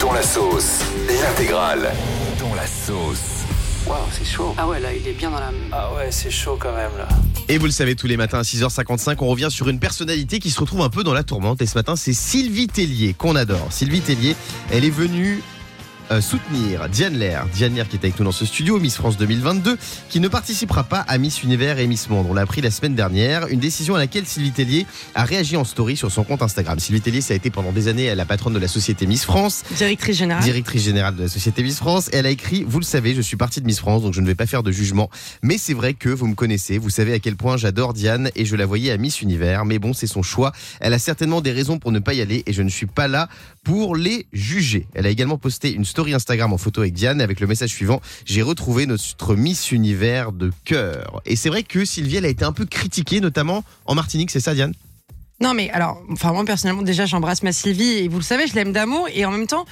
Dans la sauce, l'intégrale. Dans la sauce. Waouh, c'est chaud. Ah ouais, là, il est bien dans la. Ah ouais, c'est chaud quand même là. Et vous le savez, tous les matins à 6h55, on revient sur une personnalité qui se retrouve un peu dans la tourmente. Et ce matin, c'est Sylvie Tellier, qu'on adore. Sylvie Tellier, elle est venue euh, soutenir Diane Lair. Diane Lair qui est avec nous dans ce studio, Miss France 2022, qui ne participera pas à Miss Univers et Miss Monde. On l'a appris la semaine dernière, une décision à laquelle Sylvie Tellier a réagi en story sur son compte Instagram. Sylvie Tellier, ça a été pendant des années la patronne de la société Miss France. Directrice générale. Directrice générale de la société Miss France. Et elle a écrit Vous le savez, je suis partie de Miss France, donc je ne vais pas faire de jugement. Mais c'est vrai que vous me connaissez, vous savez à quel point j'adore Diane et je la voyais à Miss Univers. Mais bon, c'est son choix. Elle a certainement des raisons pour ne pas y aller et je ne suis pas là pour les juger. Elle a également posté une story Instagram en photo avec Diane avec le message suivant J'ai retrouvé notre Miss Univers de cœur. Et c'est vrai que Sylvie, elle a été un peu critiquée, notamment en Martinique, c'est ça, Diane? Non, mais alors, enfin, moi, personnellement, déjà, j'embrasse ma Sylvie et vous le savez, je l'aime d'amour et en même temps,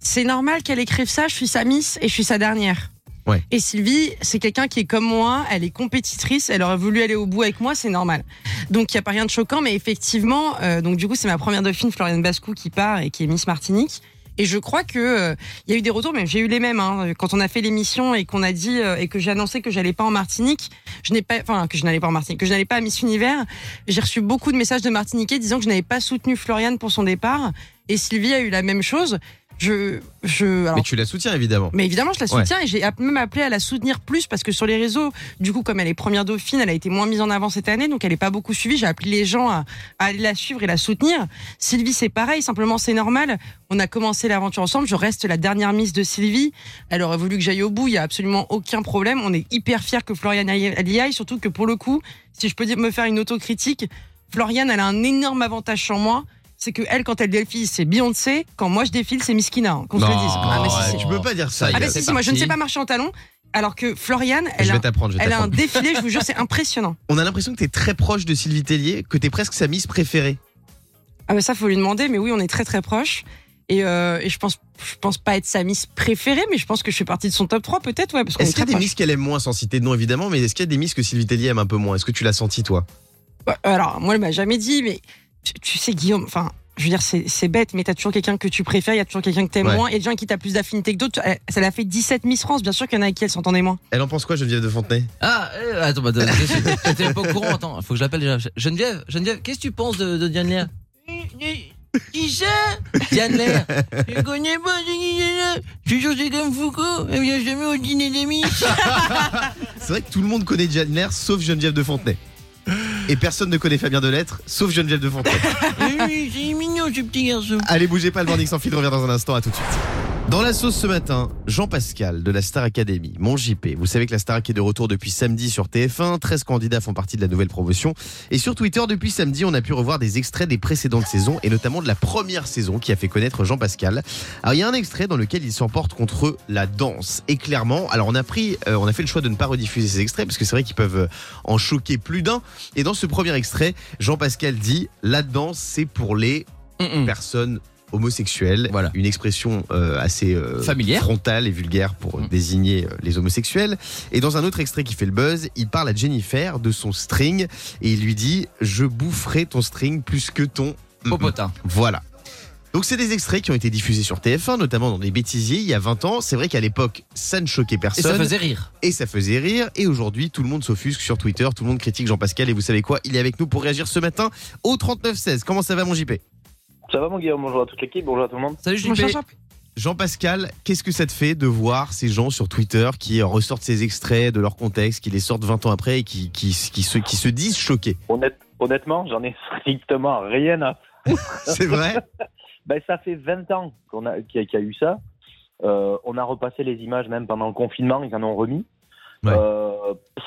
c'est normal qu'elle écrive ça. Je suis sa Miss et je suis sa dernière. Ouais. Et Sylvie, c'est quelqu'un qui est comme moi, elle est compétitrice, elle aurait voulu aller au bout avec moi, c'est normal. Donc il n'y a pas rien de choquant, mais effectivement, euh, donc du coup c'est ma première dauphine, Floriane Bascou, qui part et qui est Miss Martinique. Et je crois que euh, il y a eu des retours, mais j'ai eu les mêmes. Hein. Quand on a fait l'émission et qu'on a dit euh, et que j'ai annoncé que j'allais pas en Martinique, je n'ai pas, enfin que je n'allais pas en Martinique, que je n'allais pas à Miss Univers. J'ai reçu beaucoup de messages de Martiniquais disant que je n'avais pas soutenu Floriane pour son départ. Et Sylvie a eu la même chose. Je, je, alors, Mais tu la soutiens évidemment. mais évidemment, je la soutiens et j'ai même appelé à la soutenir plus parce que sur les réseaux, du coup, comme elle est première dauphine, elle a été moins mise en avant cette année, donc elle n'est pas beaucoup suivie. J'ai appelé les gens à, à aller la suivre et la soutenir. Sylvie, c'est pareil, simplement c'est normal. On a commencé l'aventure ensemble. Je reste la dernière Miss de Sylvie. Elle aurait voulu que j'aille au bout. Il y a absolument aucun problème. On est hyper fiers que Floriane y aille, surtout que pour le coup, si je peux me faire une autocritique, Floriane, elle a un énorme avantage sur moi. C'est que elle, quand elle défile, c'est Beyoncé. Quand moi je défile, c'est Miskina. hein, qu'on se le dise. Ah, mais si, si. tu peux pas dire ça. Ah bah si, si, moi je ne sais pas marcher en talons. Alors que Floriane, elle, a, elle un défilé, je vous jure, c'est impressionnant. On a l'impression que tu es très proche de Sylvie Tellier, que tu es presque sa Miss préférée. Ah bah ça, faut lui demander, mais oui, on est très très proches. Et, euh, et je pense, je pense pas être sa Miss préférée, mais je pense que je fais partie de son top 3 peut-être, ouais, parce qu'on est Est-ce qu'il y a des proches. Miss qu'elle aime moins, sans citer de nom évidemment, mais est-ce qu'il y a des Miss que Sylvie Tellier aime un peu moins? Est-ce que tu l'as senti toi? Alors, moi, elle m'a jamais dit, mais tu, tu sais, Guillaume, enfin, je veux dire, c'est bête, mais t'as toujours quelqu'un que tu préfères, il y a toujours quelqu'un que t'aimes Ouais. moins, et des gens qui t'as plus d'affinité que d'autres. Ça l'a fait 17 Miss France, bien sûr qu'il y en a avec qui elle s'entendait moins. Elle en pense quoi, Geneviève de Fontenay? Ah, euh, attends, bah, j'étais pas au courant. Attends, faut que je l'appelle déjà. Geneviève, Geneviève, qu'est-ce que tu penses de, de Diane Lair Qui ça Diane Lair. Je connais pas c'est qui suis sûr que c'est comme Foucault? Elle vient jamais au dîner des Miss. C'est vrai que tout le monde connaît Diane Lair, sauf Geneviève de Fontenay. Et personne ne connaît Fabien Delettre, sauf Geneviève de Fontenay. Oui, c'est mignon ce petit garçon. Allez, bougez pas, le Morning sans fil revient dans un instant, à tout de suite. Dans la sauce ce matin, Jean Pascal de la Star Academy, mon JP. Vous savez que la Star est de retour depuis samedi sur TF1. 13 candidats font partie de la nouvelle promotion. Et sur Twitter, depuis samedi, on a pu revoir des extraits des précédentes saisons et notamment de la première saison qui a fait connaître Jean Pascal. Alors, il y a un extrait dans lequel il s'emporte contre la danse. Et clairement, alors on a pris, euh, on a fait le choix de ne pas rediffuser ces extraits parce que c'est vrai qu'ils peuvent euh, en choquer plus d'un. Et dans ce premier extrait, Jean Pascal dit La danse, c'est pour les personnes homosexuelles. Voilà. Une expression euh, assez euh, Familière. frontale et vulgaire pour Mm. désigner euh, les homosexuels. Et dans un autre extrait qui fait le buzz, il parle à Jennifer de son string et il lui dit Je boufferai ton string plus que ton. Popotin. Voilà. Donc c'est des extraits qui ont été diffusés sur TF1, notamment dans des bêtisiers il y a 20 ans. C'est vrai qu'à l'époque, ça ne choquait Et personne ça faisait rire. et ça faisait rire. Et aujourd'hui, tout le monde s'offusque sur Twitter, tout le monde critique Jean-Pascal. Et vous savez quoi? Il est avec nous pour réagir ce matin au 39-16. Comment ça va, mon JP Ça va mon Guillaume, bonjour à toute l'équipe, bonjour à tout le monde. Salut JP. Jean-Pascal, qu'est-ce que ça te fait de voir ces gens sur Twitter qui ressortent ces extraits de leur contexte, qui les sortent 20 ans après et qui, qui, qui, se, qui se disent choqués? Honnête, honnêtement, j'en ai strictement rien à... C'est vrai? Ben, ça fait 20 ans qu'on a, qu'il y, a- qu'il y a eu ça. Euh, on a repassé les images même pendant le confinement, ils en ont remis. Ouais. Euh, pff,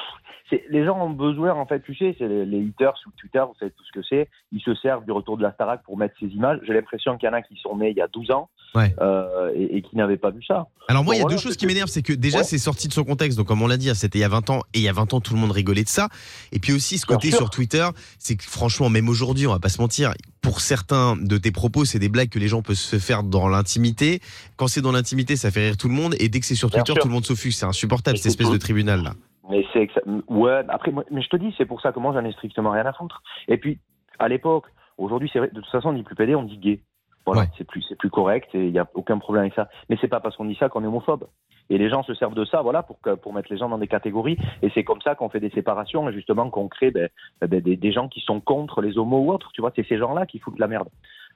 les gens ont besoin, en fait, tu sais, c'est les, les haters sur Twitter, vous savez tout ce que c'est. Ils se servent du retour de la Starac pour mettre ces images. J'ai l'impression qu'il y en a qui sont nés il y a 12 ans Ouais. euh, et, et qui n'avaient pas vu ça. Alors moi, il y a deux choses qui m'énervent, c'est que déjà Ouais. c'est sorti de son contexte, donc comme on l'a dit, hein, c'était il y a 20 ans, et il y a 20 ans tout le monde rigolait de ça. Et puis aussi ce côté sur Twitter, c'est que franchement, même aujourd'hui, on va pas se mentir, pour certains de tes propos, c'est des blagues que les gens peuvent se faire dans l'intimité. Quand c'est dans l'intimité, ça fait rire tout le monde, et dès que c'est sur Twitter, tout le monde s'offusque. C'est insupportable Et cette espèce de tribunal là. Mais c'est ouais. Après, moi- mais je te dis, c'est pour ça que moi j'en ai strictement rien à foutre. Et puis, à l'époque, aujourd'hui, c'est vrai. De toute façon, on dit plus PD, on dit gay. Voilà, Ouais. c'est plus c'est plus correct et il y a aucun problème avec ça. Mais c'est pas parce qu'on dit ça qu'on est homophobe. Et les gens se servent de ça, voilà, pour que, pour mettre les gens dans des catégories. Et c'est comme ça qu'on fait des séparations et justement qu'on crée ben, ben, des, des gens qui sont contre les homos ou autres. Tu vois, c'est ces gens-là qui foutent la merde.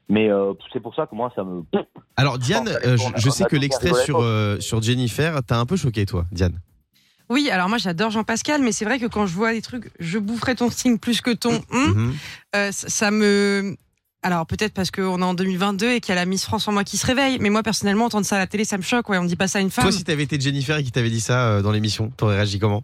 Mais euh, c'est pour ça que moi ça me. Alors Diane, euh, je, on sais que l'extrait sur, euh, sur Jennifer t'a un peu choqué toi, Diane. Oui, alors moi j'adore Jean-Pascal, mais c'est vrai que quand je vois des trucs, je boufferai ton signe plus que ton hum, Mhm. euh, ça, me. Alors peut-être parce qu'on est en 2022 et qu'il y a la Miss France en moi qui se réveille, mais moi personnellement entendre ça à la télé ça me choque. Ouais, on dit pas ça à une femme. Toi, si t'avais été Jennifer et qui t'avait dit ça euh, dans l'émission, t'aurais réagi comment?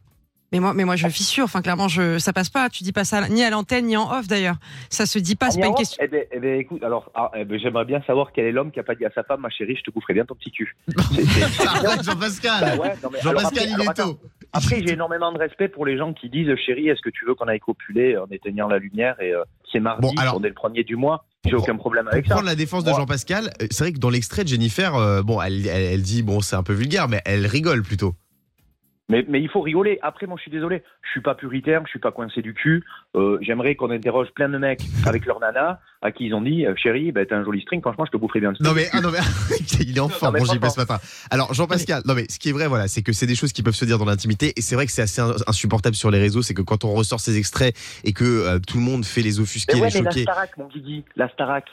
Mais moi, mais moi je fissure. Enfin clairement, je, ça passe pas. Tu dis pas ça ni à l'antenne ni en off d'ailleurs. Ça se dit pas. C'est pas une question. Eh ben, eh ben, écoute, alors, ah, eh ben, j'aimerais bien savoir quel est l'homme qui a pas dit à sa femme, ma chérie, je te boufferai bien ton petit cul. Arrête, Bah Jean-Pascal ouais, Jean-Pascal, il est tôt. Après, j'ai énormément de respect pour les gens qui disent Chérie, est-ce que tu veux qu'on aille copuler en éteignant la lumière Et euh, c'est mardi, Bon, alors- on est le premier du mois. J'ai aucun problème avec ça. prendre la défense de Moi- Jean-Pascal, euh, c'est vrai que dans l'extrait de Jennifer, euh, bon, elle, elle, elle dit bon, c'est un peu vulgaire, mais elle rigole plutôt. Mais, mais il faut rigoler. Après, moi, je suis désolé. Je suis pas puritaire, je suis pas coincé du cul. Euh, J'aimerais qu'on interroge plein de mecs avec leur nana à qui ils ont dit euh, Chérie, ben, t'as un joli string, franchement, je te boufferai bien le Non mais, ah non mais il est en forme, bon j'y passe matin. Alors Jean-Pascal, non mais ce qui est vrai voilà, c'est que c'est des choses qui peuvent se dire dans l'intimité et c'est vrai que c'est assez in- insupportable sur les réseaux, c'est que quand on ressort ces extraits et que euh, tout le monde fait les offusqués, Mais ouais, les mais la choqués. Starac, mon Guigui, la Starac,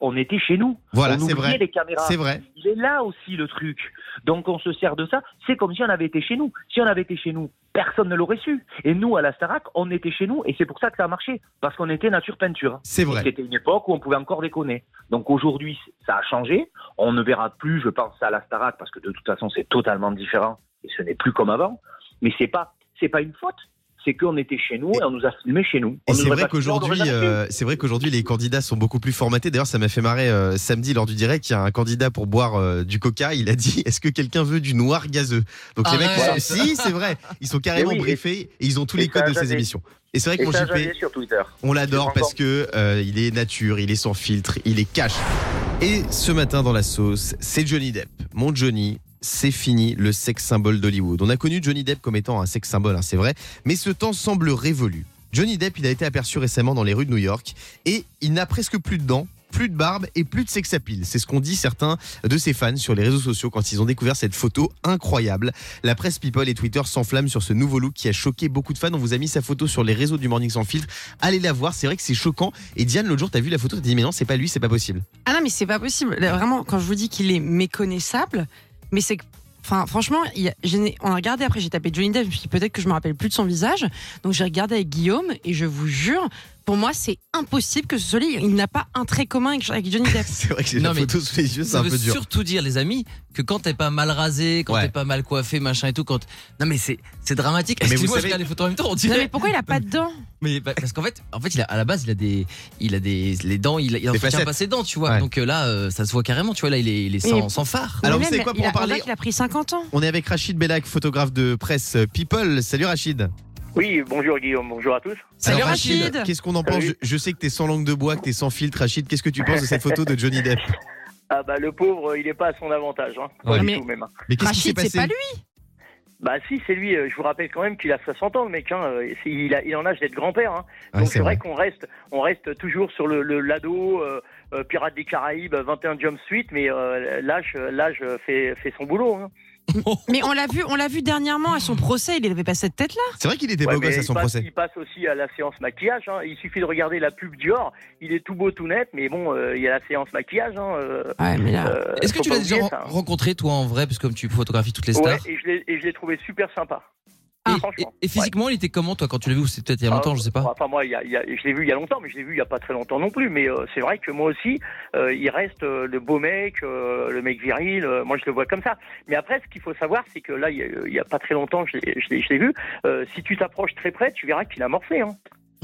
on était chez nous. Voilà, on c'est vrai. les caméras. C'est vrai. Il est là aussi le truc. Donc on se sert de ça. C'est comme si on avait été chez nous. Si on avait été chez nous, personne ne l'aurait su. Et nous, à la Starac, on était chez nous et c'est pour ça que ça a marché. Parce qu'on était nature peinture. C'est vrai. C'était une époque où on pouvait encore déconner. Donc aujourd'hui, ça a changé. On ne verra plus, je pense, à la Starac parce que de toute façon, c'est totalement différent et ce n'est plus comme avant. Mais c'est pas, c'est pas une faute. C'est qu'on était chez nous et on nous a filmé chez nous. Et c'est vrai qu'aujourd'hui, euh, c'est vrai qu'aujourd'hui les candidats sont beaucoup plus formatés. D'ailleurs, ça m'a fait marrer euh, samedi lors du direct. Il y a un candidat pour boire euh, du Coca. Il a dit Est-ce que quelqu'un veut du noir gazeux? Donc les mecs, sont- si c'est vrai, ils sont carrément oui, briefés et ils ont tous les codes de ces émissions. Et c'est vrai que Et mon ça a JP, jasé sur Twitter. On l'adore parce que euh, il est nature, il est sans filtre, il est cash. Et ce matin dans la sauce, c'est Johnny Depp. Mon Johnny, c'est fini le sexe symbole d'Hollywood. On a connu Johnny Depp comme étant un sexe symbole, hein, c'est vrai, mais ce temps semble révolu. Johnny Depp, il a été aperçu récemment dans les rues de New York et il n'a presque plus de dents. Plus de barbe et plus de sex appeal. C'est ce qu'ont dit certains de ses fans sur les réseaux sociaux quand ils ont découvert cette photo incroyable. La presse People et Twitter s'enflamment sur ce nouveau look qui a choqué beaucoup de fans. On vous a mis sa photo sur les réseaux du Morning Sans Filtre. Allez la voir, c'est vrai que c'est choquant. Et Diane, l'autre jour, t'as vu la photo, t'as dit mais non, c'est pas lui, c'est pas possible. Ah non, mais c'est pas possible. Vraiment, quand je vous dis qu'il est méconnaissable, mais c'est que. Enfin, franchement, on a regardé après, j'ai tapé Johnny Depp, je peut-être que je me rappelle plus de son visage. Donc j'ai regardé avec Guillaume et je vous jure, pour moi, c'est impossible que ce soit lui. Il n'a pas un trait commun avec, Johnny Depp. C'est vrai que j'ai Non, la mais photo sous les yeux, c'est Ça un veut peu dur. surtout dire, les amis, que quand t'es pas mal rasé, quand Ouais. t'es pas mal coiffé, machin et tout, quand. Non, mais c'est c'est dramatique. Mais vous savez- regarde les photos en même temps, on Non, mais pourquoi il a pas de dents Mais bah, parce qu'en fait, en fait, il a, à la base, il a des, il a des, les dents, il, il entretient facettes. pas ses dents, tu vois. Ouais. Donc euh, là, euh, ça se voit carrément, tu vois. Là, il est, il est sans, sans phare. Alors, vous savez quoi, il pour a- en parler- qu'il a pris 50 ans. On est avec Rachid Bellac, photographe de presse People. Salut Rachid. Oui, bonjour Guillaume, bonjour à tous. Salut Alors, Rachid. Qu'est-ce qu'on en pense je, sais que t'es sans langue de bois, que t'es sans filtre. Rachid, qu'est-ce que tu penses de cette photo de Johnny Depp Ah bah le pauvre, il est pas à son avantage, hein. Pas Ouais. du Mais- tout même. Mais qu'est-ce qui s'est Rachid, passé c'est pas lui. Bah si, c'est lui. euh, Je vous rappelle quand même qu'il a 60 ans, le mec. Hein. euh, Il, a, il en âge d'être grand-père. Hein. Ah, Donc c'est vrai, vrai. qu'on reste, on reste toujours sur le, le l'ado, euh, Pirates des Caraïbes, 21 Jump Street, mais euh, l'âge, l'âge fait, fait son boulot. Hein. Mais on l'a vu, on l'a vu dernièrement à son procès. Il avait pas cette tête-là. C'est vrai qu'il était Ouais, beau gosse à son passe, procès. Il passe aussi à la séance maquillage. Hein. Il suffit de regarder la pub Dior. Il est tout beau, tout net, mais bon, euh, il y a la séance maquillage. Hein. euh, Ouais, mais là. euh, Est-ce que tu l'as déjà ça, hein. rencontré, toi, en vrai, parce que comme tu photographies toutes les Ouais, stars l'ai, et je l'ai trouvé super sympa. Et- franchement. et, physiquement, il était comment, toi, quand tu l'as vu Ou c'était peut-être il y a longtemps, Ah, je sais pas. Enfin moi, il y a- il y a- je l'ai vu il y a longtemps, mais je l'ai vu il y a pas très longtemps non plus. Mais euh, c'est vrai que moi aussi, euh, il reste euh, le beau mec, euh, le mec viril. euh, moi, je le vois comme ça. Mais après, ce qu'il faut savoir, c'est que là, il y a, il y a pas très longtemps, je l'ai, vu. euh, si tu t'approches très près, tu verras qu'il a morflé. Hein.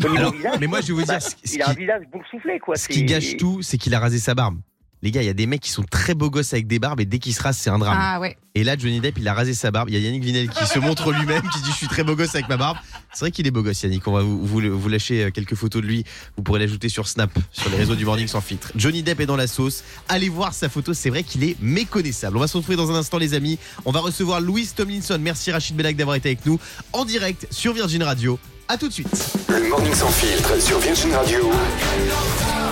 Alors, visage, mais moi, je vais vous bah, dire, ce, ce il a un visage boursouflé, quoi. ce qui gâche tout, c'est qu'il a rasé sa barbe. Les gars, il y a des mecs qui sont très beaux gosses avec des barbes et dès qu'ils se rasent, c'est un drame. Ah ouais. Et là, Johnny Depp, il a rasé sa barbe. Il y a Yannick Vinel qui se montre lui-même, qui dit Je suis très beau gosse avec ma barbe. C'est vrai qu'il est beau gosse, Yannick. On va vous, vous, vous lâcher euh, quelques photos de lui. Vous pourrez l'ajouter sur Snap, sur les réseaux du Morning sans filtre. Johnny Depp est dans la sauce. Allez voir sa photo. C'est vrai qu'il est méconnaissable. On va se retrouver dans un instant, les amis. On va recevoir Louis Tomlinson. Merci Rachid Bellac d'avoir été avec nous en direct sur Virgin Radio. À tout de suite. Le Morning Sans Filtre sur Virgin Radio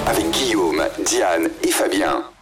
avec Guillaume, Diane et Fabien.